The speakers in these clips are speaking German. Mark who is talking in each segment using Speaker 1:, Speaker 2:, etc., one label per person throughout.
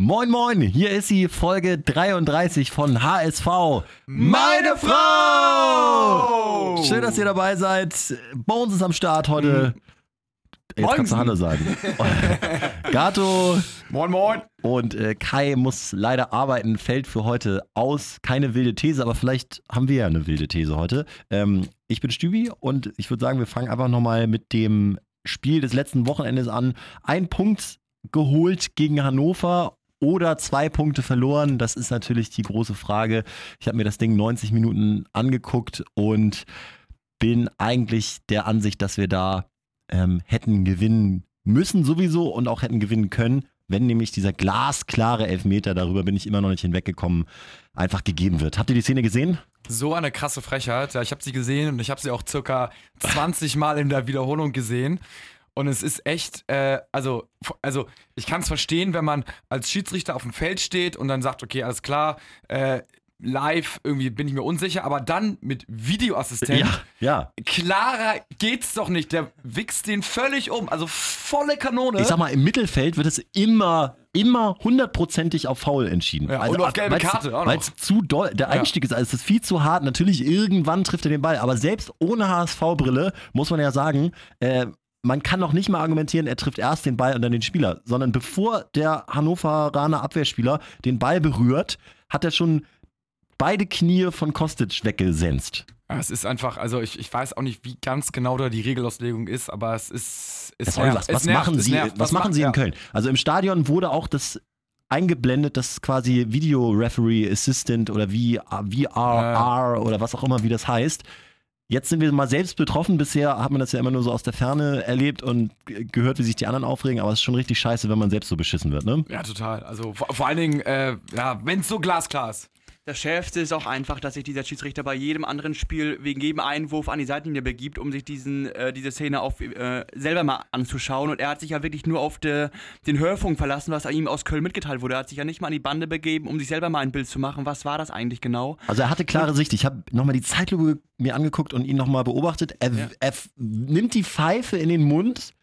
Speaker 1: Moin Moin, hier ist sie, Folge 33 von HSV. Meine Frau! Schön, dass ihr dabei seid. Bones ist am Start heute. Jetzt
Speaker 2: Moin.
Speaker 1: kannst du Hallo sagen. Gato
Speaker 2: Moin, moin.
Speaker 1: und äh, Kai muss leider arbeiten, fällt für heute aus. Keine wilde These, aber vielleicht haben wir ja eine wilde These heute. Ähm, ich bin Stübi und ich würde sagen, wir fangen einfach nochmal mit dem Spiel des letzten Wochenendes an. Ein Punkt geholt gegen Hannover oder zwei Punkte verloren. Das ist natürlich die große Frage. Ich habe mir das Ding 90 Minuten angeguckt und bin eigentlich der Ansicht, dass wir da ähm, hätten gewinnen müssen sowieso und auch hätten gewinnen können, wenn nämlich dieser glasklare Elfmeter, darüber bin ich immer noch nicht hinweggekommen, einfach gegeben wird. Habt ihr die Szene gesehen?
Speaker 2: So eine krasse Frechheit. Ja, ich habe sie gesehen und ich habe sie auch circa 20 Mal in der Wiederholung gesehen. Und es ist echt, äh, also, also ich kann es verstehen, wenn man als Schiedsrichter auf dem Feld steht und dann sagt, okay, alles klar, äh, live irgendwie bin ich mir unsicher, aber dann mit Videoassistent,
Speaker 1: ja.
Speaker 2: klarer geht's doch nicht. Der wichst den völlig um, also volle Kanone.
Speaker 1: Ich sag mal, im Mittelfeld wird es immer, immer hundertprozentig auf Faul entschieden.
Speaker 2: Ja, und auf gelbe
Speaker 1: weil's-
Speaker 2: Karte.
Speaker 1: Weil es zu doll, der Einstieg ist, also es ist viel zu hart. Natürlich, irgendwann trifft er den Ball. Aber selbst ohne HSV-Brille muss man ja sagen, äh, man kann noch nicht mal argumentieren, er trifft erst den Ball und dann den Spieler, sondern bevor der Hannoveraner Abwehrspieler den Ball berührt, hat er schon beide Knie von Kostic weggesenzt.
Speaker 2: Ja, es ist einfach, also ich, ich weiß auch nicht, wie ganz genau da die Regelauslegung ist, aber es ist. Es
Speaker 1: soll was, was
Speaker 2: nervt,
Speaker 1: machen Sie,
Speaker 2: nervt.
Speaker 1: was machen Sie in
Speaker 2: ja.
Speaker 1: Köln? Also im Stadion wurde auch das eingeblendet, das quasi Video Referee Assistant oder VRR oder was auch immer, wie das heißt. Jetzt sind wir mal selbst betroffen. Bisher hat man das ja immer nur so aus der Ferne erlebt und gehört, wie sich die anderen aufregen. Aber es ist schon richtig scheiße, wenn man selbst so beschissen wird, ne?
Speaker 2: Ja, total. Also vor, vor allen Dingen, äh, ja, wenn es so glasklar ist.
Speaker 3: Das Schärfste ist auch einfach, dass sich dieser Schiedsrichter bei jedem anderen Spiel wegen jedem Einwurf an die Seitenlinie begibt, um sich diesen, äh, diese Szene auf, äh, selber mal anzuschauen. Und er hat sich ja wirklich nur auf de, den Hörfunk verlassen, was ihm aus Köln mitgeteilt wurde. Er hat sich ja nicht mal an die Bande begeben, um sich selber mal ein Bild zu machen. Was war das eigentlich genau?
Speaker 1: Also er hatte klare Sicht. Ich habe nochmal die Zeitlupe mir angeguckt und ihn nochmal beobachtet. Er,
Speaker 3: Ja.
Speaker 1: er nimmt die Pfeife in den Mund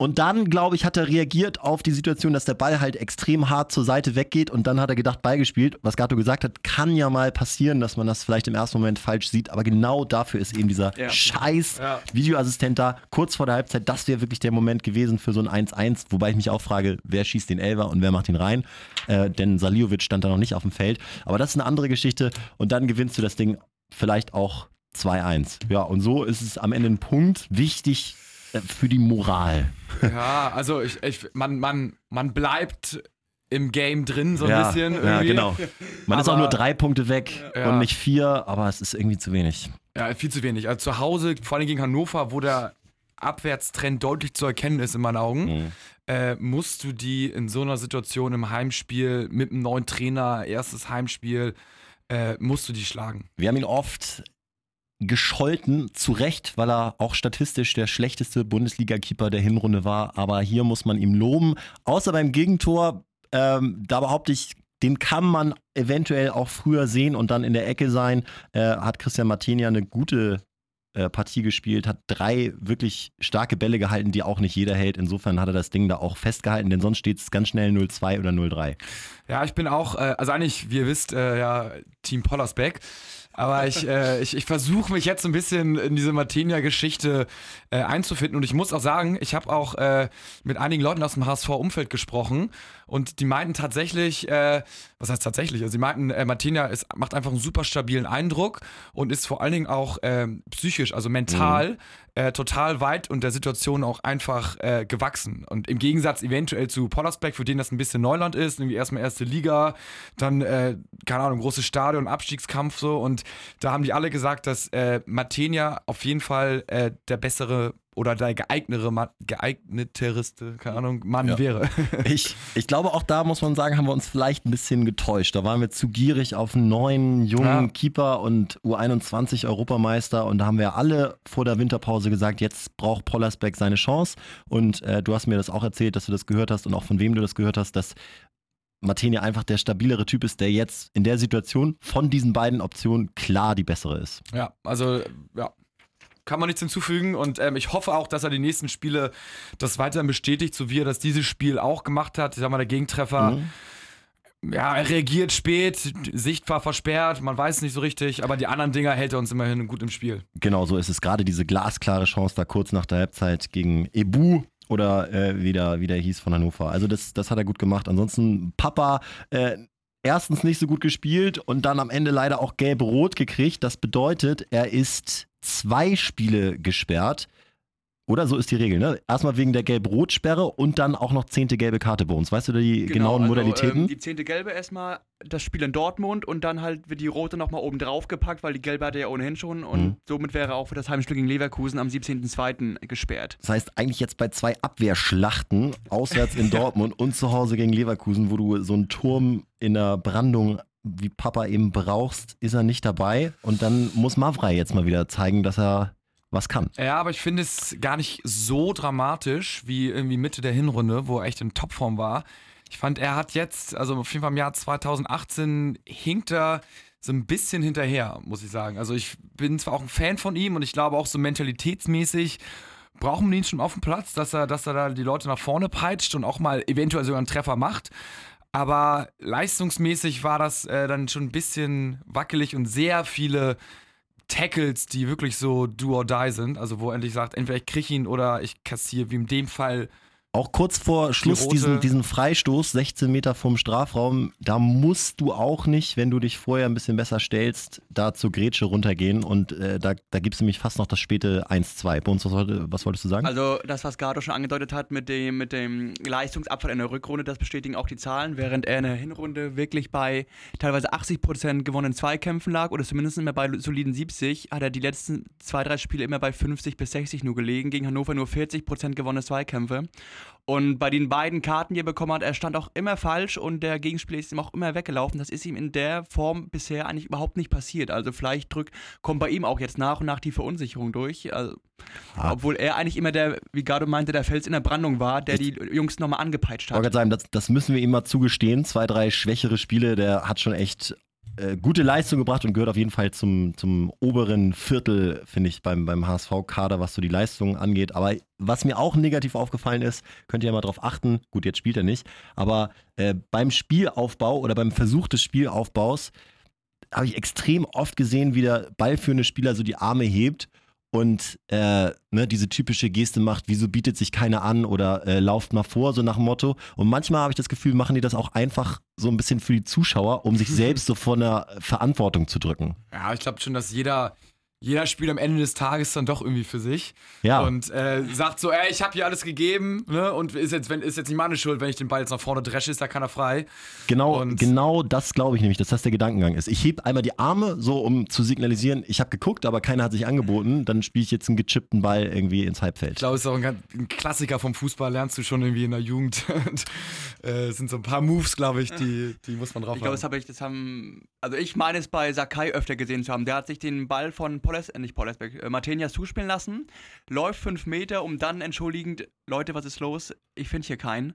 Speaker 1: und dann, glaube ich, hat er reagiert auf die Situation, dass der Ball halt extrem hart zur Seite weggeht und dann hat er gedacht, Ball gespielt. Was Gato gesagt hat, kann ja mal passieren, dass man das vielleicht im ersten Moment falsch sieht, aber genau dafür ist eben dieser
Speaker 3: Ja.
Speaker 1: scheiß
Speaker 2: Ja.
Speaker 1: Videoassistent da. Kurz vor der Halbzeit, das wäre wirklich der Moment gewesen für so ein 1-1, wobei ich mich auch frage, wer schießt den Elver und wer macht ihn rein? Äh, denn Saliovic stand da noch nicht auf dem Feld. Aber das ist eine andere Geschichte und dann gewinnst du das Ding vielleicht auch 2-1. Ja, und so ist es am Ende ein Punkt, wichtig für die Moral.
Speaker 2: Ja, also ich, ich, man, man, man bleibt im Game drin so ein
Speaker 1: ja,
Speaker 2: bisschen.
Speaker 1: ja,
Speaker 2: Irgendwie.
Speaker 1: genau. Man ist auch
Speaker 2: Aber-
Speaker 1: nur drei Punkte weg
Speaker 2: Ja.
Speaker 1: und nicht vier, aber es ist irgendwie zu wenig.
Speaker 2: Ja, viel zu wenig. Also zu Hause, vor allem gegen Hannover, wo der Abwärtstrend deutlich zu erkennen ist in meinen Augen,
Speaker 1: Mhm.
Speaker 2: äh, musst du die in so einer Situation im Heimspiel mit einem neuen Trainer, erstes Heimspiel, äh, musst du die schlagen.
Speaker 1: Wir haben ihn oft gescholten, zu Recht, weil er auch statistisch der schlechteste Bundesliga-Keeper der Hinrunde war. Aber hier muss man ihm loben. Außer beim Gegentor, ähm, da behaupte ich, den kann man eventuell auch früher sehen und dann in der Ecke sein. Äh, hat Christian Martinia eine gute äh, Partie gespielt, hat drei wirklich starke Bälle gehalten, die auch nicht jeder hält. Insofern hat er das Ding da auch festgehalten, denn sonst steht es ganz schnell 0-2 oder 0-3.
Speaker 2: Ja, ich bin auch, äh, also eigentlich, wie ihr wisst, äh, ja, Team Pollersbeck. Aber ich, äh, ich, ich versuche mich jetzt ein bisschen in diese Martinia-Geschichte äh, einzufinden. Und ich muss auch sagen, ich habe auch äh, mit einigen Leuten aus dem HSV-Umfeld gesprochen. Und die meinten tatsächlich, äh, was heißt tatsächlich? Also, sie meinten, äh, Martinia ist, macht einfach einen super stabilen Eindruck und ist vor allen Dingen auch ähm, psychisch, also mental, äh, total weit und der Situation auch einfach äh, gewachsen. Und im Gegensatz eventuell zu Pollersbeck, für den das ein bisschen Neuland ist, irgendwie erstmal erste Liga, dann, äh, keine Ahnung, großes Stadion, Abstiegskampf so. Und da haben die alle gesagt, dass äh, Martinia auf jeden Fall äh, der bessere oder der geeignetere, Ma- geeigneterste, keine Ahnung, Mann
Speaker 1: Ja.
Speaker 2: wäre.
Speaker 1: Ich, ich glaube, auch da muss man sagen, haben wir uns vielleicht ein bisschen getäuscht. Da waren wir zu gierig auf einen neuen, jungen
Speaker 2: Ja.
Speaker 1: Keeper und U21 Europameister. Und da haben wir alle vor der Winterpause gesagt, jetzt braucht Pollersbeck seine Chance. Und äh, du hast mir das auch erzählt, dass du das gehört hast und auch von wem du das gehört hast, dass Martini einfach der stabilere Typ ist, der jetzt in der Situation von diesen beiden Optionen klar die bessere ist.
Speaker 2: Ja, also ja. Kann man nichts hinzufügen und ähm, ich hoffe auch, dass er die nächsten Spiele das weiterhin bestätigt, so wie er das dieses Spiel auch gemacht hat. Ich sag mal, der Gegentreffer
Speaker 1: Mhm.
Speaker 2: ja, er reagiert spät, Sicht war versperrt, man weiß nicht so richtig, aber die anderen Dinger hält er uns immerhin gut im Spiel.
Speaker 1: Genau, so ist es. Gerade diese glasklare Chance da kurz nach der Halbzeit gegen Ebu oder äh, wie, der, wie der hieß von Hannover. Also das, das hat er gut gemacht. Ansonsten Papa äh, erstens nicht so gut gespielt und dann am Ende leider auch gelb-rot gekriegt. Das bedeutet, er ist zwei Spiele gesperrt. Oder so ist die Regel, ne? Erstmal wegen der Gelb-Rot-Sperre und dann auch noch zehnte gelbe Karte bei uns. Weißt du die
Speaker 3: Genau,
Speaker 1: genauen
Speaker 3: also,
Speaker 1: Modalitäten?
Speaker 3: Ähm, die zehnte gelbe erstmal das Spiel in Dortmund und dann halt wird die rote nochmal oben drauf gepackt, weil die gelbe hatte er ja ohnehin schon und
Speaker 1: Mhm.
Speaker 3: somit wäre er auch für das Heimspiel gegen Leverkusen am 17.02. gesperrt.
Speaker 1: Das heißt, eigentlich jetzt bei zwei Abwehrschlachten, auswärts in Dortmund und zu Hause gegen Leverkusen, wo du so einen Turm in der Brandung wie Papa eben brauchst, ist er nicht dabei. Und dann muss Mavrei jetzt mal wieder zeigen, dass er was kann.
Speaker 2: Ja, aber ich finde es gar nicht so dramatisch wie irgendwie Mitte der Hinrunde, wo er echt in Topform war. Ich fand, er hat jetzt, also auf jeden Fall im Jahr 2018 hinkt er so ein bisschen hinterher, muss ich sagen. Also ich bin zwar auch ein Fan von ihm und ich glaube auch so mentalitätsmäßig brauchen wir ihn schon auf dem Platz, dass er, dass er da die Leute nach vorne peitscht und auch mal eventuell sogar einen Treffer macht. Aber leistungsmäßig war das äh, dann schon ein bisschen wackelig und sehr viele Tackles, die wirklich so do or die sind. Also wo endlich sagt, entweder ich kriege ihn oder ich kassiere, wie in dem Fall.
Speaker 1: Auch kurz vor Schluss
Speaker 2: rote-
Speaker 1: diesen, diesen Freistoß, 16 Meter vom Strafraum, da musst du auch nicht, wenn du dich vorher ein bisschen besser stellst, da zur Grätsche runtergehen und äh, da, da gibt es nämlich fast noch das späte 1-2. Bei uns, was, was wolltest du sagen?
Speaker 3: Also das, was Gardo schon angedeutet hat mit dem, mit dem Leistungsabfall in der Rückrunde, das bestätigen auch die Zahlen, während er in der Hinrunde wirklich bei teilweise 80% gewonnenen Zweikämpfen lag oder zumindest immer bei soliden 70, hat er die letzten zwei, drei Spiele immer bei 50 bis 60 nur gelegen, gegen Hannover nur 40% gewonnene Zweikämpfe. Und bei den beiden Karten, die er bekommen hat, er stand auch immer falsch und der Gegenspieler ist ihm auch immer weggelaufen. Das ist ihm in der Form bisher eigentlich überhaupt nicht passiert. Also vielleicht drück, kommt bei ihm auch jetzt nach und nach die Verunsicherung durch. Also,
Speaker 1: Ah.
Speaker 3: Obwohl er eigentlich immer der, wie Gardo meinte, der Fels in der Brandung war, der die Jungs nochmal angepeitscht
Speaker 1: Ich
Speaker 3: hat.
Speaker 1: gerade sagen, das, das müssen wir ihm mal zugestehen. Zwei, drei schwächere Spiele, der hat schon echt äh, gute Leistung gebracht und gehört auf jeden Fall zum, zum oberen Viertel, finde ich, beim, beim HSV-Kader, was so die Leistung angeht. Aber was mir auch negativ aufgefallen ist, könnt ihr ja mal drauf achten, gut, jetzt spielt er nicht, aber äh, beim Spielaufbau oder beim Versuch des Spielaufbaus habe ich extrem oft gesehen, wie der ballführende Spieler so die Arme hebt und äh, ne, diese typische Geste macht, wieso bietet sich keiner an oder äh, lauft mal vor, so nach dem Motto. Und manchmal habe ich das Gefühl, machen die das auch einfach so ein bisschen für die Zuschauer, um sich selbst so vor einer Verantwortung zu drücken.
Speaker 2: Ja, ich glaube schon, dass jeder, jeder spielt am Ende des Tages dann doch irgendwie für sich.
Speaker 1: Ja.
Speaker 2: Und äh, sagt so, ey, ich habe hier alles gegeben, ne? Und ist jetzt, wenn, ist jetzt nicht meine Schuld, wenn ich den Ball jetzt nach vorne dresche, ist da keiner frei.
Speaker 1: Genau,
Speaker 2: Und-
Speaker 1: genau das glaube ich nämlich, dass das der Gedankengang ist. Ich heb einmal die Arme, so um zu signalisieren, ich habe geguckt, aber keiner hat sich angeboten, dann spiele ich jetzt einen gechippten Ball irgendwie ins
Speaker 2: Ich
Speaker 1: Halbfeld.
Speaker 2: glaube, es ist auch ein, ganz- ein Klassiker vom Fußball, lernst du schon irgendwie in der Jugend. Und, äh, es sind so ein paar Moves, glaube ich, die, die muss man drauf
Speaker 3: Ich glaube, das habe ich, das haben, also ich meine es bei Sakai öfter gesehen zu haben. Der hat sich den Ball von Poles, äh, nicht Polesbeck, äh, Martenias zuspielen lassen, läuft fünf Meter, um dann entschuldigend, Leute, was ist los? Ich finde hier keinen.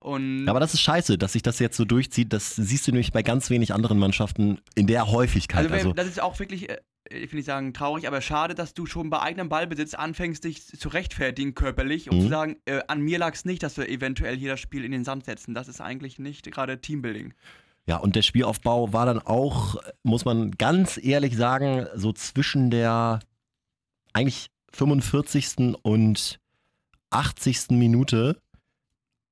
Speaker 3: Und
Speaker 1: Aber das ist scheiße, dass sich das jetzt so durchzieht. Das siehst du nämlich bei ganz wenig anderen Mannschaften in der Häufigkeit.
Speaker 3: also,
Speaker 1: Also,
Speaker 3: das ist auch wirklich, äh, ich will nicht sagen traurig, aber schade, dass du schon bei eigenem Ballbesitz anfängst, dich zu rechtfertigen körperlich, um
Speaker 1: Mhm.
Speaker 3: zu sagen, äh, an mir lag es nicht, dass wir eventuell hier das Spiel in den Sand setzen. Das ist eigentlich nicht gerade Teambuilding.
Speaker 1: Ja, und der Spielaufbau war dann auch, muss man ganz ehrlich sagen, so zwischen der eigentlich 45. und 80. Minute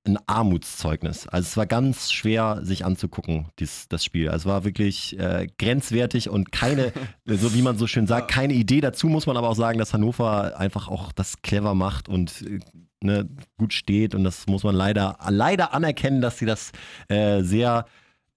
Speaker 1: ein Armutszeugnis. Also es war ganz schwer, sich anzugucken, dies, das Spiel. Also es war wirklich äh, grenzwertig und keine, so wie man so schön sagt, keine Idee. Dazu muss man aber auch sagen, dass Hannover einfach auch das clever macht und äh, ne, gut steht. Und das muss man leider, leider anerkennen, dass sie das äh, sehr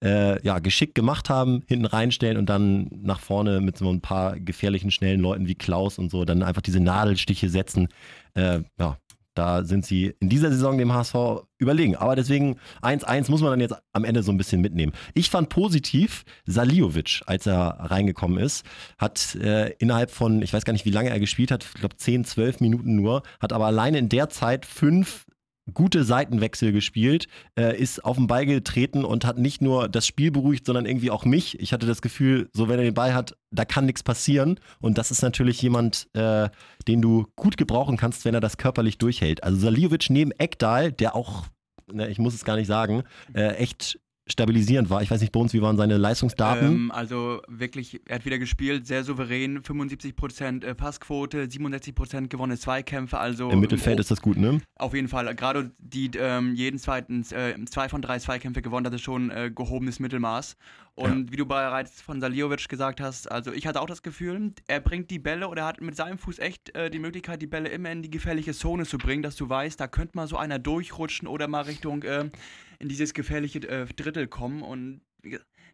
Speaker 1: äh, ja, geschickt gemacht haben, hinten reinstellen und dann nach vorne mit so ein paar gefährlichen, schnellen Leuten wie Klaus und so, dann einfach diese Nadelstiche setzen. Äh, ja, da sind sie in dieser Saison dem HSV überlegen. Aber deswegen 1-1 muss man dann jetzt am Ende so ein bisschen mitnehmen. Ich fand positiv Saliovic, als er reingekommen ist, hat äh, innerhalb von, ich weiß gar nicht, wie lange er gespielt hat, ich glaube 10, 12 Minuten nur, hat aber alleine in der Zeit fünf gute Seitenwechsel gespielt, äh, ist auf den Ball getreten und hat nicht nur das Spiel beruhigt, sondern irgendwie auch mich. Ich hatte das Gefühl, so wenn er den Ball hat, da kann nichts passieren. Und das ist natürlich jemand, äh, den du gut gebrauchen kannst, wenn er das körperlich durchhält. Also Saliovic neben Ekdal, der auch, ne, ich muss es gar nicht sagen, äh, echt stabilisierend war. Ich weiß nicht, Bones, wie waren seine Leistungsdaten?
Speaker 3: Ähm, also wirklich, er hat wieder gespielt, sehr souverän, 75% äh, Passquote, 67% gewonnene Zweikämpfe, also
Speaker 1: Im Mittelfeld
Speaker 3: oh,
Speaker 1: ist das gut, ne?
Speaker 3: Auf jeden Fall, gerade die ähm, jeden zweiten, äh, zwei von drei Zweikämpfe gewonnen, das ist schon äh, gehobenes Mittelmaß. Und wie du bereits von Saliovic gesagt hast, also ich hatte auch das Gefühl, er bringt die Bälle oder er hat mit seinem Fuß echt äh, die Möglichkeit, die Bälle immer in die gefährliche Zone zu bringen, dass du weißt, da könnte mal so einer durchrutschen oder mal Richtung äh, in dieses gefährliche äh, Drittel kommen. Und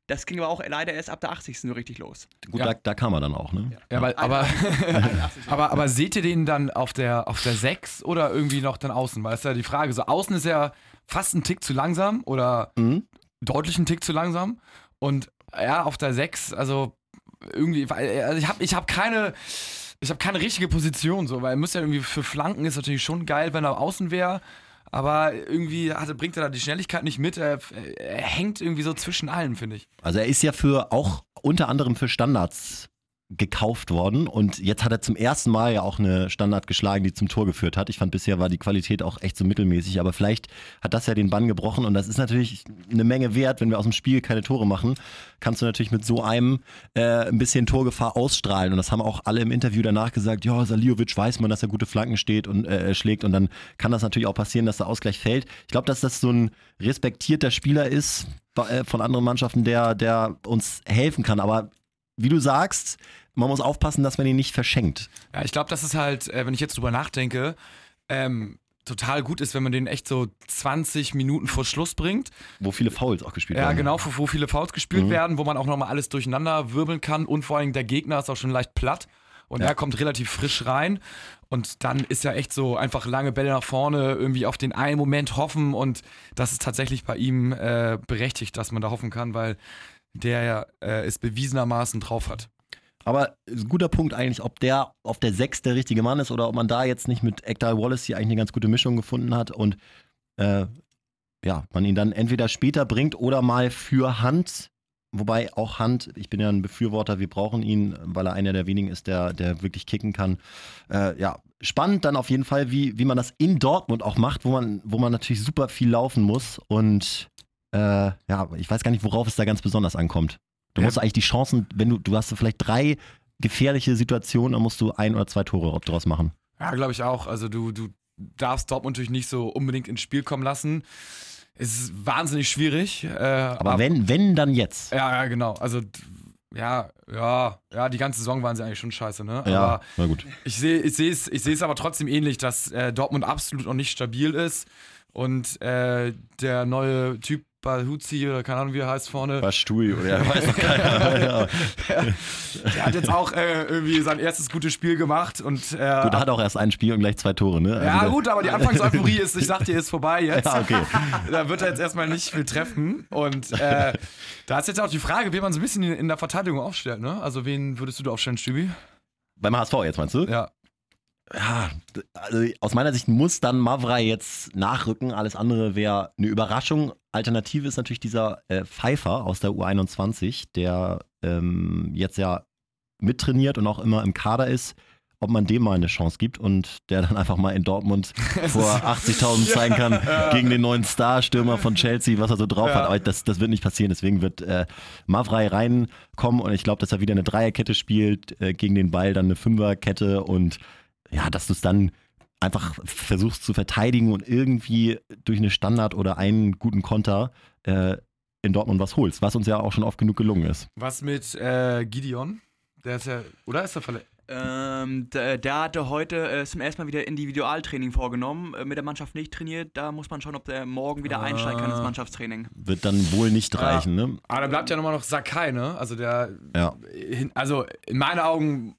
Speaker 3: das ging aber auch leider erst ab der 80. nur richtig los.
Speaker 1: Gut,
Speaker 2: Ja.
Speaker 1: da, da kam er dann auch, ne?
Speaker 2: Ja, aber, aber,
Speaker 3: 81.
Speaker 2: aber, aber seht ihr den dann auf der, auf der 6 oder irgendwie noch dann außen? Weil es ja die Frage, so außen ist er fast ein Tick zu langsam oder
Speaker 1: Mhm.
Speaker 2: deutlich ein Tick zu langsam. Und ja, auf der 6, also irgendwie, also ich habe ich hab keine, ich keine richtige Position, so, weil er müsste ja irgendwie für Flanken ist natürlich schon geil, wenn er außen wäre. Aber irgendwie hatte, bringt er da die Schnelligkeit nicht mit. Er, er hängt irgendwie so zwischen allen, finde ich.
Speaker 1: Also er ist ja für auch unter anderem für Standards gekauft worden. Und jetzt hat er zum ersten Mal ja auch eine Standard geschlagen, die zum Tor geführt hat. Ich fand bisher war die Qualität auch echt so mittelmäßig, aber vielleicht hat das ja den Bann gebrochen. Und das ist natürlich eine Menge wert, wenn wir aus dem Spiel keine Tore machen, kannst du natürlich mit so einem äh, ein bisschen Torgefahr ausstrahlen. Und das haben auch alle im Interview danach gesagt, ja, Saliovic weiß man, dass er gute Flanken steht und äh, schlägt. Und dann kann das natürlich auch passieren, dass der Ausgleich fällt. Ich glaube, dass das so ein respektierter Spieler ist äh, von anderen Mannschaften, der, der uns helfen kann, aber wie du sagst, man muss aufpassen, dass man ihn nicht verschenkt.
Speaker 2: Ja, ich glaube, dass es halt, äh, wenn ich jetzt drüber nachdenke, ähm, total gut ist, wenn man den echt so 20 Minuten vor Schluss bringt.
Speaker 1: Wo viele Fouls auch gespielt
Speaker 2: Ja,
Speaker 1: werden.
Speaker 2: genau, wo, wo viele Fouls gespielt
Speaker 1: Mhm.
Speaker 2: werden, wo man auch nochmal alles durcheinander wirbeln kann und vor allem der Gegner ist auch schon leicht platt und
Speaker 1: Ja.
Speaker 2: er kommt relativ frisch rein und dann ist ja echt so einfach lange Bälle nach vorne, irgendwie auf den einen Moment hoffen und das ist tatsächlich bei ihm äh, berechtigt, dass man da hoffen kann, weil der ja äh, es bewiesenermaßen drauf hat.
Speaker 1: Aber ein guter Punkt eigentlich, ob der auf der 6 der richtige Mann ist oder ob man da jetzt nicht mit Ekdal Wallace hier eigentlich eine ganz gute Mischung gefunden hat und äh, ja, man ihn dann entweder später bringt oder mal für Hand. Wobei auch Hand, ich bin ja ein Befürworter, wir brauchen ihn, weil er einer der wenigen ist, der, der wirklich kicken kann. Äh, ja, spannend dann auf jeden Fall, wie, wie man das in Dortmund auch macht, wo man, wo man natürlich super viel laufen muss. Und äh, ja, ich weiß gar nicht, worauf es da ganz besonders ankommt. Du
Speaker 2: Ja.
Speaker 1: musst eigentlich die Chancen, wenn du, du hast vielleicht drei gefährliche Situationen, dann musst du ein oder zwei Tore draus machen.
Speaker 2: Ja, glaube ich auch. Also du, du darfst Dortmund natürlich nicht so unbedingt ins Spiel kommen lassen. Es ist wahnsinnig schwierig. Äh,
Speaker 1: Aber wenn, wenn, dann jetzt.
Speaker 2: Ja, ja, genau. Also ja, ja, ja, die ganze Saison waren sie eigentlich schon scheiße, ne?
Speaker 1: Ja,
Speaker 2: Aber
Speaker 1: na gut.
Speaker 2: ich sehe ich sehe es ich sehe es aber trotzdem ähnlich, dass äh, Dortmund absolut noch nicht stabil ist und äh, der neue Typ Balhuzi oder keine Ahnung wie er heißt vorne,
Speaker 1: Bastui, oder ja, weiß noch keiner. ja.
Speaker 2: der hat jetzt auch äh, irgendwie sein erstes gutes Spiel gemacht und äh,
Speaker 1: Gut, er hat auch erst ein Spiel und gleich zwei Tore, ne? Also
Speaker 2: ja gut, aber die Anfangseuphorie ist, ich sag dir, ist vorbei jetzt.
Speaker 1: Ja, okay.
Speaker 2: da wird er jetzt erstmal nicht viel treffen. Und äh, da ist jetzt auch die Frage, wie man so ein bisschen in, in der Verteidigung aufstellt, ne? Also wen würdest du da aufstellen, Stübi?
Speaker 1: Beim HSV jetzt meinst du?
Speaker 2: Ja.
Speaker 1: Ja, also aus meiner Sicht muss dann Mavrei jetzt nachrücken. Alles andere wäre eine Überraschung. Alternative ist natürlich dieser äh, Pfeiffer aus der U21, der ähm, jetzt ja mittrainiert und auch immer im Kader ist. Ob man dem mal eine Chance gibt und der dann einfach mal in Dortmund vor 80.000 zeigen kann gegen den neuen Star-Stürmer von Chelsea, was er so drauf
Speaker 2: Ja.
Speaker 1: hat. Aber das, das wird nicht passieren. Deswegen wird äh, Mavrei reinkommen und ich glaube, dass er wieder eine Dreierkette spielt, äh, gegen den Ball dann eine Fünferkette und ja, dass du es dann einfach versuchst zu verteidigen und irgendwie durch eine Standard oder einen guten Konter äh, in Dortmund was holst, was uns ja auch schon oft genug gelungen ist.
Speaker 2: Was mit äh, Gideon? Der ist ja, oder ist er verletzt?
Speaker 3: Ähm, der, der hatte heute äh, zum ersten Mal wieder Individualtraining vorgenommen, äh, mit der Mannschaft nicht trainiert. Da muss man schauen, ob der morgen wieder einsteigen kann ins
Speaker 2: Ah.
Speaker 3: Mannschaftstraining.
Speaker 1: Wird dann wohl nicht
Speaker 2: Ja.
Speaker 1: reichen, ne?
Speaker 2: Aber dann bleibt ja nochmal noch Sakai, ne? Also der,
Speaker 1: Ja.
Speaker 2: hin, also in meinen Augen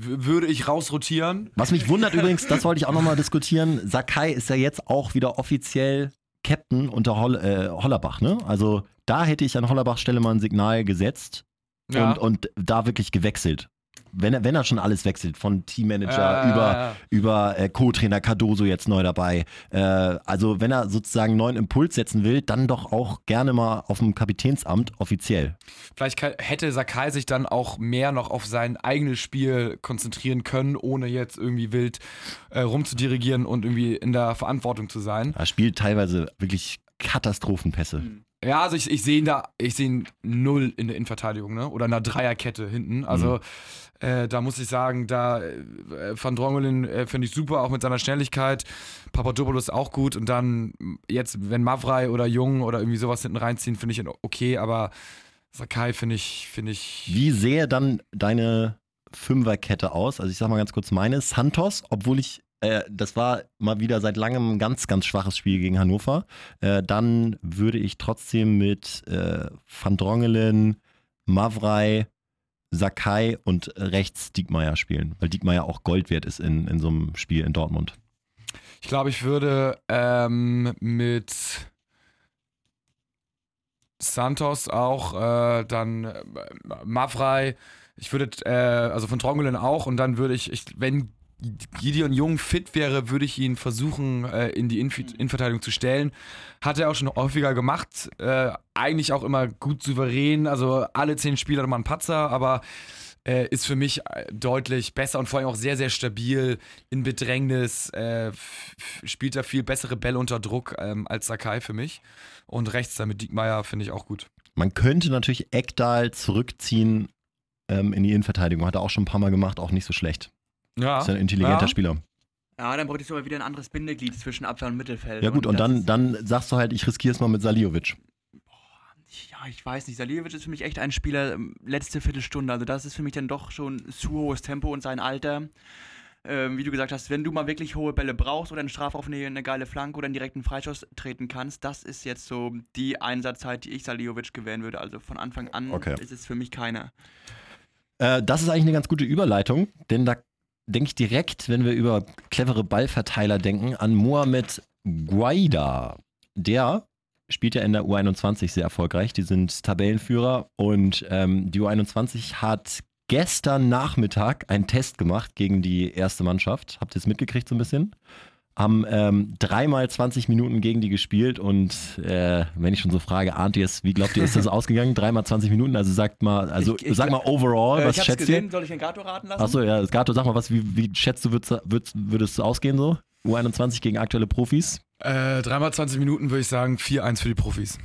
Speaker 2: würde ich rausrotieren.
Speaker 1: Was mich wundert übrigens, das wollte ich auch nochmal diskutieren, Sakai ist ja jetzt auch wieder offiziell Captain unter Holl, äh, Hollerbach, ne? Also da hätte ich an Hollerbachs Stelle mal ein Signal gesetzt
Speaker 2: Ja.
Speaker 1: und, und da wirklich gewechselt. Wenn er, wenn er schon alles wechselt, von Teammanager
Speaker 2: Ja,
Speaker 1: über,
Speaker 2: ja, ja.
Speaker 1: über äh, Co-Trainer Cardoso jetzt neu dabei. Äh, also wenn er sozusagen neuen Impuls setzen will, dann doch auch gerne mal auf dem Kapitänsamt offiziell.
Speaker 2: Vielleicht hätte Sakai sich dann auch mehr noch auf sein eigenes Spiel konzentrieren können, ohne jetzt irgendwie wild äh, rumzudirigieren und irgendwie in der Verantwortung zu sein.
Speaker 1: Er spielt teilweise wirklich Katastrophenpässe.
Speaker 2: Ja, also ich, ich sehe ihn da, ich sehe ihn null in der Innenverteidigung, ne? Oder in einer Dreierkette hinten. Also
Speaker 1: Mhm.
Speaker 2: äh, da muss ich sagen, da äh, Van Drongelen äh, finde ich super, auch mit seiner Schnelligkeit. Papadopoulos auch gut. Und dann jetzt, wenn Mavrei oder Jung oder irgendwie sowas hinten reinziehen, finde ich ihn okay, aber Sakai finde ich, finde ich.
Speaker 1: Wie sähe dann deine Fünferkette aus? Also ich sag mal ganz kurz meine. Santos, obwohl ich, äh, das war mal wieder seit langem ein ganz, ganz schwaches Spiel gegen Hannover. Äh, dann würde ich trotzdem mit äh, Van Drongelen, Mavrei, Sakai und rechts Diekmeyer spielen, weil Diekmeyer auch Gold wert ist in, in so einem Spiel in Dortmund.
Speaker 2: Ich glaube, ich würde ähm, mit Santos auch äh, dann äh, Mavrei, ich würde, äh, also von Trongelen auch und dann würde ich, ich, wenn Gideon Jung fit wäre, würde ich ihn versuchen, äh, in die Inf Innenverteidigung zu stellen. Hat er auch schon häufiger gemacht. Äh, eigentlich auch immer gut souverän. Also alle zehn Spiele hat man einen Patzer, aber äh, ist für mich äh, deutlich besser und vor allem auch sehr, sehr stabil in Bedrängnis. Äh, spielt da viel bessere Bälle unter Druck ähm, als Sakai für mich. Und rechts dann mit Diekmeyer finde ich auch gut.
Speaker 1: Man könnte natürlich Eckdahl zurückziehen ähm, in die Innenverteidigung. Hat er auch schon ein paar Mal gemacht, auch nicht so schlecht.
Speaker 2: Ja,
Speaker 1: Ist ja ein intelligenter
Speaker 2: ja.
Speaker 1: Spieler.
Speaker 3: Ja, dann bräuchtest du aber wieder ein anderes Bindeglied zwischen Abwehr und Mittelfeld.
Speaker 1: Ja gut, und
Speaker 3: das
Speaker 1: dann, dann sagst du halt, ich riskiere es mal mit Saliovic.
Speaker 3: Ja, ich weiß nicht. Saliovic ist für mich echt ein Spieler, ähm, letzte Viertelstunde. Also das ist für mich dann doch schon zu hohes Tempo und sein Alter. Ähm, wie du gesagt hast, wenn du mal wirklich hohe Bälle brauchst oder einen Strafrauf eine, eine geile Flanke oder einen direkten Freischuss treten kannst, das ist jetzt so die Einsatzzeit, die ich Saliovic gewähren würde. Also von Anfang an
Speaker 1: Okay.
Speaker 3: ist es für mich keiner.
Speaker 1: Äh, das ist eigentlich eine ganz gute Überleitung, denn da denke ich direkt, wenn wir über clevere Ballverteiler denken, an Mohamed Guaida. Der spielt ja in der U21 sehr erfolgreich. Die sind Tabellenführer und ähm, die U21 hat gestern Nachmittag einen Test gemacht gegen die erste Mannschaft. Habt ihr es mitgekriegt so ein bisschen? Haben ähm, dreimal 20 Minuten gegen die gespielt und äh, wenn ich schon so frage, ahnt ihr es, wie glaubt ihr, ist das ausgegangen? Dreimal 20 Minuten, also sagt mal, also
Speaker 3: Ich- ich
Speaker 1: sag mal overall,
Speaker 3: Äh,
Speaker 1: was
Speaker 3: ich hab's
Speaker 1: schätzt
Speaker 3: gesehen,
Speaker 1: ihr?
Speaker 3: soll ich den Gato raten lassen?
Speaker 1: Achso, ja, Gato, sag mal was, wie, wie schätzt du, würdest, würdest, würdest du ausgehen so? U21 gegen aktuelle Profis?
Speaker 2: Äh, dreimal 20 Minuten würde ich sagen, 4-1 für die Profis.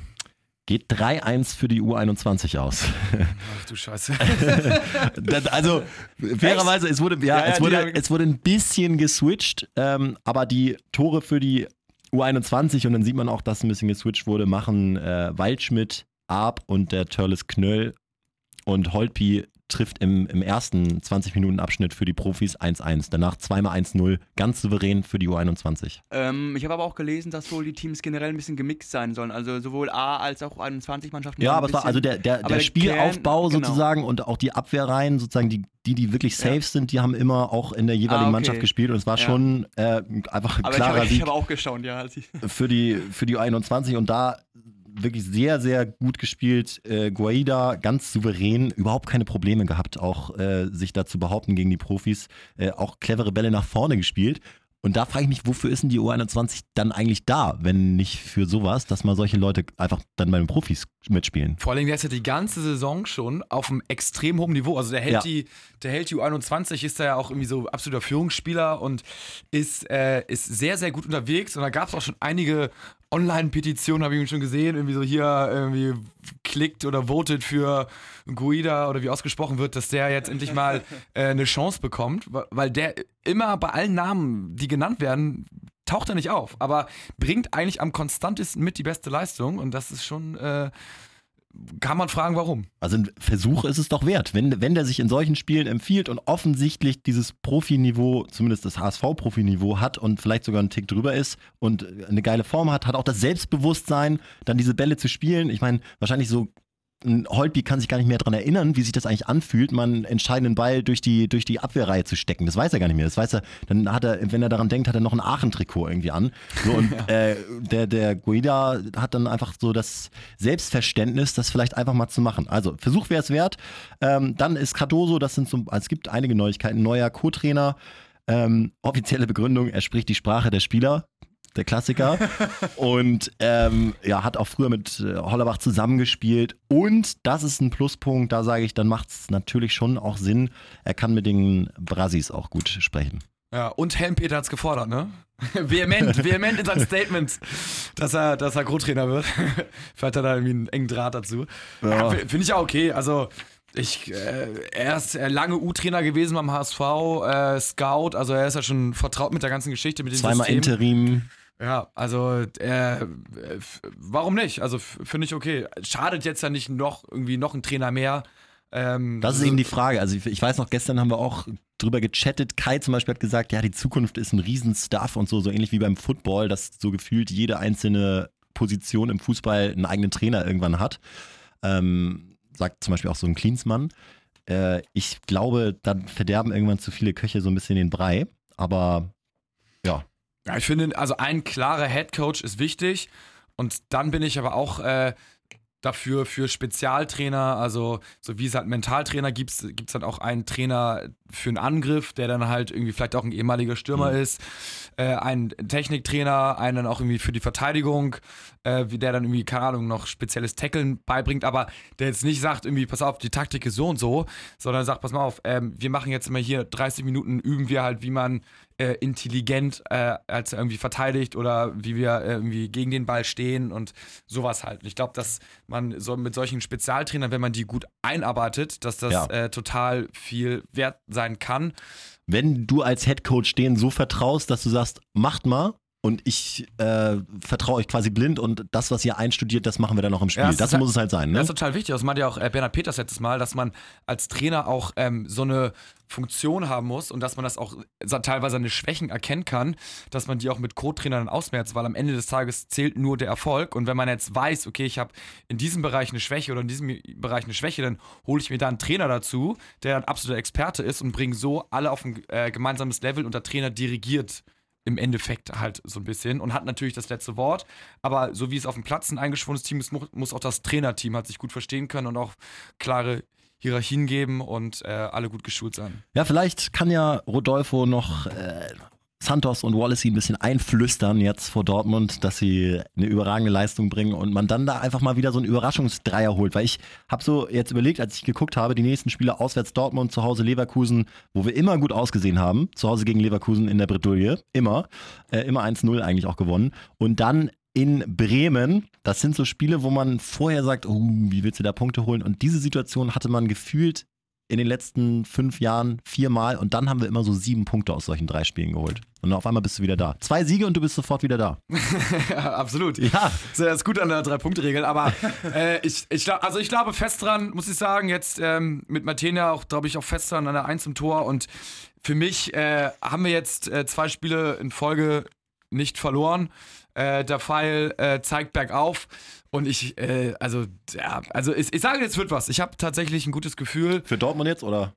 Speaker 1: Geht 3-1 für die U21 aus.
Speaker 2: Ach du Scheiße.
Speaker 1: Das- also, fairerweise, es wurde, ja,
Speaker 3: Ja, ja,
Speaker 1: es, wurde, es wurde ein bisschen geswitcht, ähm, aber die Tore für die U21, und dann sieht man auch, dass ein bisschen geswitcht wurde, machen äh, Waldschmidt, Arp und der Törles Knöll und Holtby trifft im, im ersten 20-Minuten-Abschnitt für die Profis 1-1. Danach zweimal 1-0, ganz souverän für die U21.
Speaker 3: Ähm, ich habe aber auch gelesen, dass wohl die Teams generell ein bisschen gemixt sein sollen. Also sowohl A als auch 21-Mannschaften.
Speaker 1: Ja, aber es war also der, der, der
Speaker 3: der
Speaker 1: Spielaufbau
Speaker 3: Kern, genau.
Speaker 1: sozusagen und auch die Abwehrreihen, sozusagen die, die, die wirklich safe
Speaker 3: Ja.
Speaker 1: sind, die haben immer auch in der jeweiligen
Speaker 3: Ah, okay.
Speaker 1: Mannschaft gespielt und es war
Speaker 3: Ja.
Speaker 1: schon äh, einfach ein
Speaker 3: aber ich
Speaker 1: klarer
Speaker 3: habe
Speaker 1: Sieg
Speaker 3: hab auch gestaunt, ja. Als ich,
Speaker 1: für die, für die U21 und da wirklich sehr, sehr gut gespielt. Äh, Guaida ganz souverän, überhaupt keine Probleme gehabt, auch äh, sich da zu behaupten gegen die Profis. Äh, auch clevere Bälle nach vorne gespielt. Und da frage ich mich, wofür ist denn die U21 dann eigentlich da, wenn nicht für sowas, dass mal solche Leute einfach dann bei den Profis mitspielen?
Speaker 2: Vor allem, der ist ja die ganze Saison schon auf einem extrem hohen Niveau. Also der hält
Speaker 1: Ja.
Speaker 2: die, der hält die U21, ist da ja auch irgendwie so absoluter Führungsspieler und ist, äh, ist sehr, sehr gut unterwegs. Und da gab es auch schon einige Online-Petitionen, habe ich schon gesehen, irgendwie so hier irgendwie klickt oder votet für Guida oder wie ausgesprochen wird, dass der jetzt endlich mal äh, eine Chance bekommt, weil der immer bei allen Namen, die genannt werden, taucht er nicht auf, aber bringt eigentlich am konstantesten mit die beste Leistung und das ist schon, äh, kann man fragen, warum.
Speaker 1: Also ein Versuch ist es doch wert, wenn, wenn der sich in solchen Spielen empfiehlt und offensichtlich dieses Profiniveau, zumindest das HSV-Profiniveau hat und vielleicht sogar einen Tick drüber ist und eine geile Form hat, hat auch das Selbstbewusstsein, dann diese Bälle zu spielen. Ich meine, wahrscheinlich so ein Holtby kann sich gar nicht mehr daran erinnern, wie sich das eigentlich anfühlt, mal einen entscheidenden Ball durch die, durch die Abwehrreihe zu stecken. Das weiß er gar nicht mehr. Das weiß er, dann hat er, wenn er daran denkt, hat er noch ein Aachen-Trikot irgendwie an. So, und äh, der, der Guida hat dann einfach so das Selbstverständnis, das vielleicht einfach mal zu machen. Also, Versuch wäre es wert. Ähm, dann ist Cardoso, das sind so, also es gibt einige Neuigkeiten. Neuer Co-Trainer, ähm, offizielle Begründung, er spricht die Sprache der Spieler der Klassiker. und ähm, ja, hat auch früher mit äh, Hollerbach zusammengespielt. Und das ist ein Pluspunkt, da sage ich, dann macht es natürlich schon auch Sinn. Er kann mit den Brasis auch gut sprechen.
Speaker 2: Ja, und Helmpeter hat es gefordert, ne? vehement, vehement in seinen Statements, dass er, dass er Co-Trainer wird. Vielleicht hat er irgendwie einen engen Draht dazu.
Speaker 1: Ja.
Speaker 2: Ja, Finde ich auch okay. Also, ich, äh, er ist äh, lange U-Trainer gewesen beim HSV, äh, Scout, also er ist ja schon vertraut mit der ganzen Geschichte, mit dem
Speaker 1: Zweimal
Speaker 2: System.
Speaker 1: Interim.
Speaker 2: Ja, also äh, warum nicht? Also finde ich okay. Schadet jetzt ja nicht noch irgendwie noch ein Trainer mehr. Ähm,
Speaker 1: Das ist eben die Frage. Also ich, weiß noch, gestern haben wir auch drüber gechattet. Kai zum Beispiel hat gesagt, ja, die Zukunft ist ein Riesenstuff und so, so ähnlich wie beim Football, dass so gefühlt jede einzelne Position im Fußball einen eigenen Trainer irgendwann hat. Ähm, sagt zum Beispiel auch so ein Klinsmann. Äh, ich glaube, dann verderben irgendwann zu viele Köche so ein bisschen den Brei. Aber ja,
Speaker 2: Ja, ich finde, also ein klarer Headcoach ist wichtig. Und dann bin ich aber auch äh, dafür für Spezialtrainer, also so wie es halt einen Mentaltrainer gibt, gibt es dann auch einen Trainer für einen Angriff, der dann halt irgendwie vielleicht auch ein ehemaliger Stürmer
Speaker 1: Mhm.
Speaker 2: ist, äh, ein Techniktrainer, einen dann auch irgendwie für die Verteidigung, äh, wie der dann irgendwie, keine Ahnung, noch spezielles Tackeln beibringt, aber der jetzt nicht sagt, irgendwie, pass auf, die Taktik ist so und so, sondern sagt, pass mal auf, ähm, wir machen jetzt immer hier 30 Minuten, üben wir halt, wie man äh, intelligent äh, als irgendwie verteidigt oder wie wir äh, irgendwie gegen den Ball stehen und sowas halt. Und ich glaube, dass man so mit solchen Spezialtrainern, wenn man die gut einarbeitet, dass das
Speaker 1: Ja.
Speaker 2: äh, total viel wert sein kann.
Speaker 1: wenn du als Headcoach denen so vertraust, dass du sagst, macht mal und ich äh, vertraue euch quasi blind und das, was ihr einstudiert, das machen wir dann noch im Spiel.
Speaker 2: Ja, es
Speaker 1: das
Speaker 2: ist
Speaker 1: muss es halt sein, ne?
Speaker 2: Das ist total wichtig. Das meinte ja auch äh, Bernhard Peters letztes Mal, dass man als Trainer auch ähm, so eine Funktion haben muss und dass man das auch teilweise seine Schwächen erkennen kann, dass man die auch mit Co-Trainern ausmerzt, weil am Ende des Tages zählt nur der Erfolg. Und wenn man jetzt weiß, okay, ich habe in diesem Bereich eine Schwäche oder in diesem Bereich eine Schwäche, dann hole ich mir da einen Trainer dazu, der ein absoluter Experte ist und bringe so alle auf ein äh, gemeinsames Level und der Trainer dirigiert im Endeffekt halt so ein bisschen und hat natürlich das letzte Wort. Aber so wie es auf dem Platz ein eingeschworenes Team ist, mu- muss auch das Trainerteam halt sich gut verstehen können und auch klare Hierarchien geben und äh, alle gut geschult sein.
Speaker 1: Ja, vielleicht kann ja Rodolfo noch äh, Santos und Wallacey ein bisschen einflüstern jetzt vor Dortmund, dass sie eine überragende Leistung bringen und man dann da einfach mal wieder so einen Überraschungsdreier holt. Weil ich habe so jetzt überlegt, als ich geguckt habe, die nächsten Spiele auswärts Dortmund, zu Hause Leverkusen, wo wir immer gut ausgesehen haben, zu Hause gegen Leverkusen in der Bredouille, immer, äh, immer 1-0 eigentlich auch gewonnen. Und dann in Bremen, das sind so Spiele, wo man vorher sagt, oh, wie willst du da Punkte holen? Und diese Situation hatte man gefühlt in den letzten fünf Jahren viermal und dann haben wir immer so sieben Punkte aus solchen drei Spielen geholt. Und auf einmal bist du wieder da. Zwei Siege und du bist sofort wieder da.
Speaker 2: absolut.
Speaker 1: Ja,
Speaker 2: Das ist gut an der Drei-Punkte-Regel, aber äh, ich, ich, also ich glaube fest dran, muss ich sagen, jetzt ähm, mit Martina auch, glaube ich, auch fest dran an der Eins im Tor und für mich äh, haben wir jetzt äh, zwei Spiele in Folge nicht verloren. Äh, der Pfeil äh, zeigt bergauf und ich, äh, also, ja, also ich, ich sage, jetzt wird was. Ich habe tatsächlich ein gutes Gefühl.
Speaker 1: für Dortmund jetzt oder,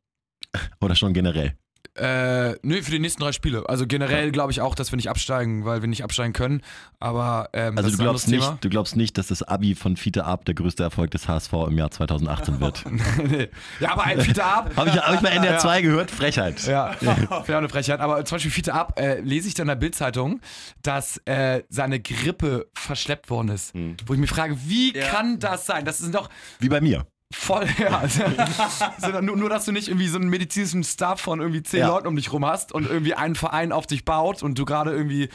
Speaker 1: oder schon generell?
Speaker 2: Äh, nö, für die nächsten drei Spiele. Also generell glaube ich auch, dass wir nicht absteigen, weil wir nicht absteigen können. Aber ähm,
Speaker 1: Also
Speaker 2: das
Speaker 1: du glaubst, nicht, du glaubst nicht, dass das Abi von Fiete Ab der größte Erfolg des HSV im Jahr 2018 wird.
Speaker 2: Thema. nee. Ja, aber ein Fiete ab.
Speaker 1: Habe ich, hab ich bei NDR
Speaker 2: Ja.
Speaker 1: 2 gehört? Frechheit.
Speaker 2: Ja, wäre eine Frechheit. Aber zum Beispiel Fiete ab, äh, lese ich dann in der Bildzeitung, dass äh, seine Grippe verschleppt worden ist.
Speaker 1: Hm.
Speaker 2: Wo ich mich frage, wie
Speaker 3: Ja.
Speaker 2: kann das sein? Das ist doch
Speaker 1: Wie bei mir.
Speaker 2: Voll. Ja, also, nur, nur, dass du nicht irgendwie so einen medizinischen Staff von irgendwie zehn
Speaker 1: Ja.
Speaker 2: Leuten um dich rum hast und irgendwie einen Verein auf dich baut und du gerade irgendwie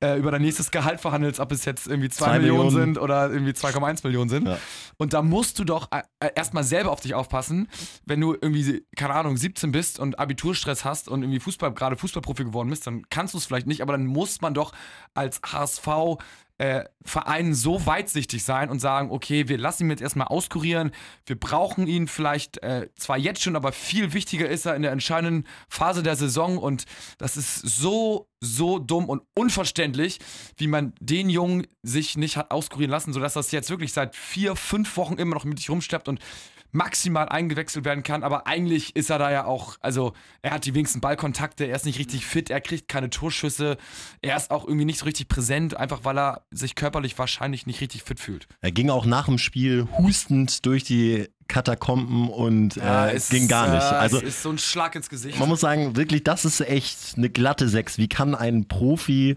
Speaker 2: äh, über dein nächstes Gehalt verhandelst, ob es jetzt irgendwie 2
Speaker 1: Zwei
Speaker 2: Millionen,
Speaker 1: Millionen.
Speaker 2: sind oder irgendwie 2,1 Millionen sind.
Speaker 1: Ja.
Speaker 2: Und da musst du doch äh, äh, erstmal selber auf dich aufpassen, wenn du irgendwie, keine Ahnung, 17 bist und Abiturstress hast und irgendwie Fußball, gerade Fußballprofi geworden bist, dann kannst du es vielleicht nicht, aber dann muss man doch als HSV äh, Verein so weitsichtig sein und sagen, okay, wir lassen ihn jetzt erstmal auskurieren, wir brauchen ihn vielleicht äh, zwar jetzt schon, aber viel wichtiger ist er in der entscheidenden Phase der Saison. Und das ist so, so dumm und unverständlich, wie man den Jungen sich nicht hat auskurieren lassen, sodass das jetzt wirklich seit vier, fünf Wochen immer noch mit sich rumsteppt. Und maximal eingewechselt werden kann, aber eigentlich ist er da ja auch, also er hat die wenigsten Ballkontakte, er ist nicht richtig fit, er kriegt keine Torschüsse, er ist auch irgendwie nicht so richtig präsent, einfach weil er sich körperlich wahrscheinlich nicht richtig fit fühlt.
Speaker 1: Er ging auch nach dem Spiel hustend durch die Katakomben und äh,
Speaker 2: es
Speaker 1: ging gar nicht.
Speaker 2: äh,
Speaker 1: Also
Speaker 2: es ist so ein Schlag ins Gesicht.
Speaker 1: man muss sagen, wirklich, das ist echt eine glatte Sechs. Wie kann ein Profi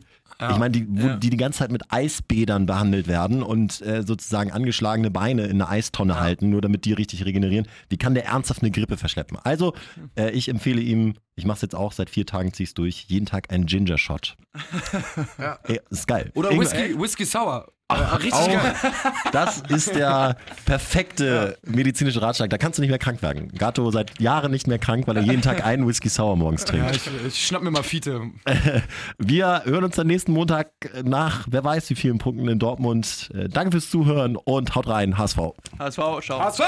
Speaker 1: Ich meine, die,
Speaker 3: Ja.
Speaker 1: die die ganze Zeit mit Eisbädern behandelt werden und äh, sozusagen angeschlagene Beine in eine Eistonne halten, nur damit die richtig regenerieren. Wie kann der ernsthaft eine Grippe verschleppen? Also, äh, ich empfehle ihm, ich mache es jetzt auch, seit vier Tagen ziehe ich durch, jeden Tag einen Ginger-Shot.
Speaker 2: Ja.
Speaker 1: Ey, ist geil.
Speaker 2: Oder Whisky, Whisky Sour. Äh, richtig
Speaker 1: Auch,
Speaker 2: geil.
Speaker 1: das ist der perfekte medizinische Ratschlag. Da kannst du nicht mehr krank werden. Gato seit Jahren nicht mehr krank, weil er jeden Tag einen Whisky Sour morgens trinkt.
Speaker 2: Ja, ich, ich schnapp mir mal Fiete.
Speaker 1: Wir hören uns dann nächsten Montag nach, wer weiß wie vielen Punkten in Dortmund. Äh, Danke fürs Zuhören und haut rein, HSV.
Speaker 3: HSV, schau.
Speaker 2: HSV!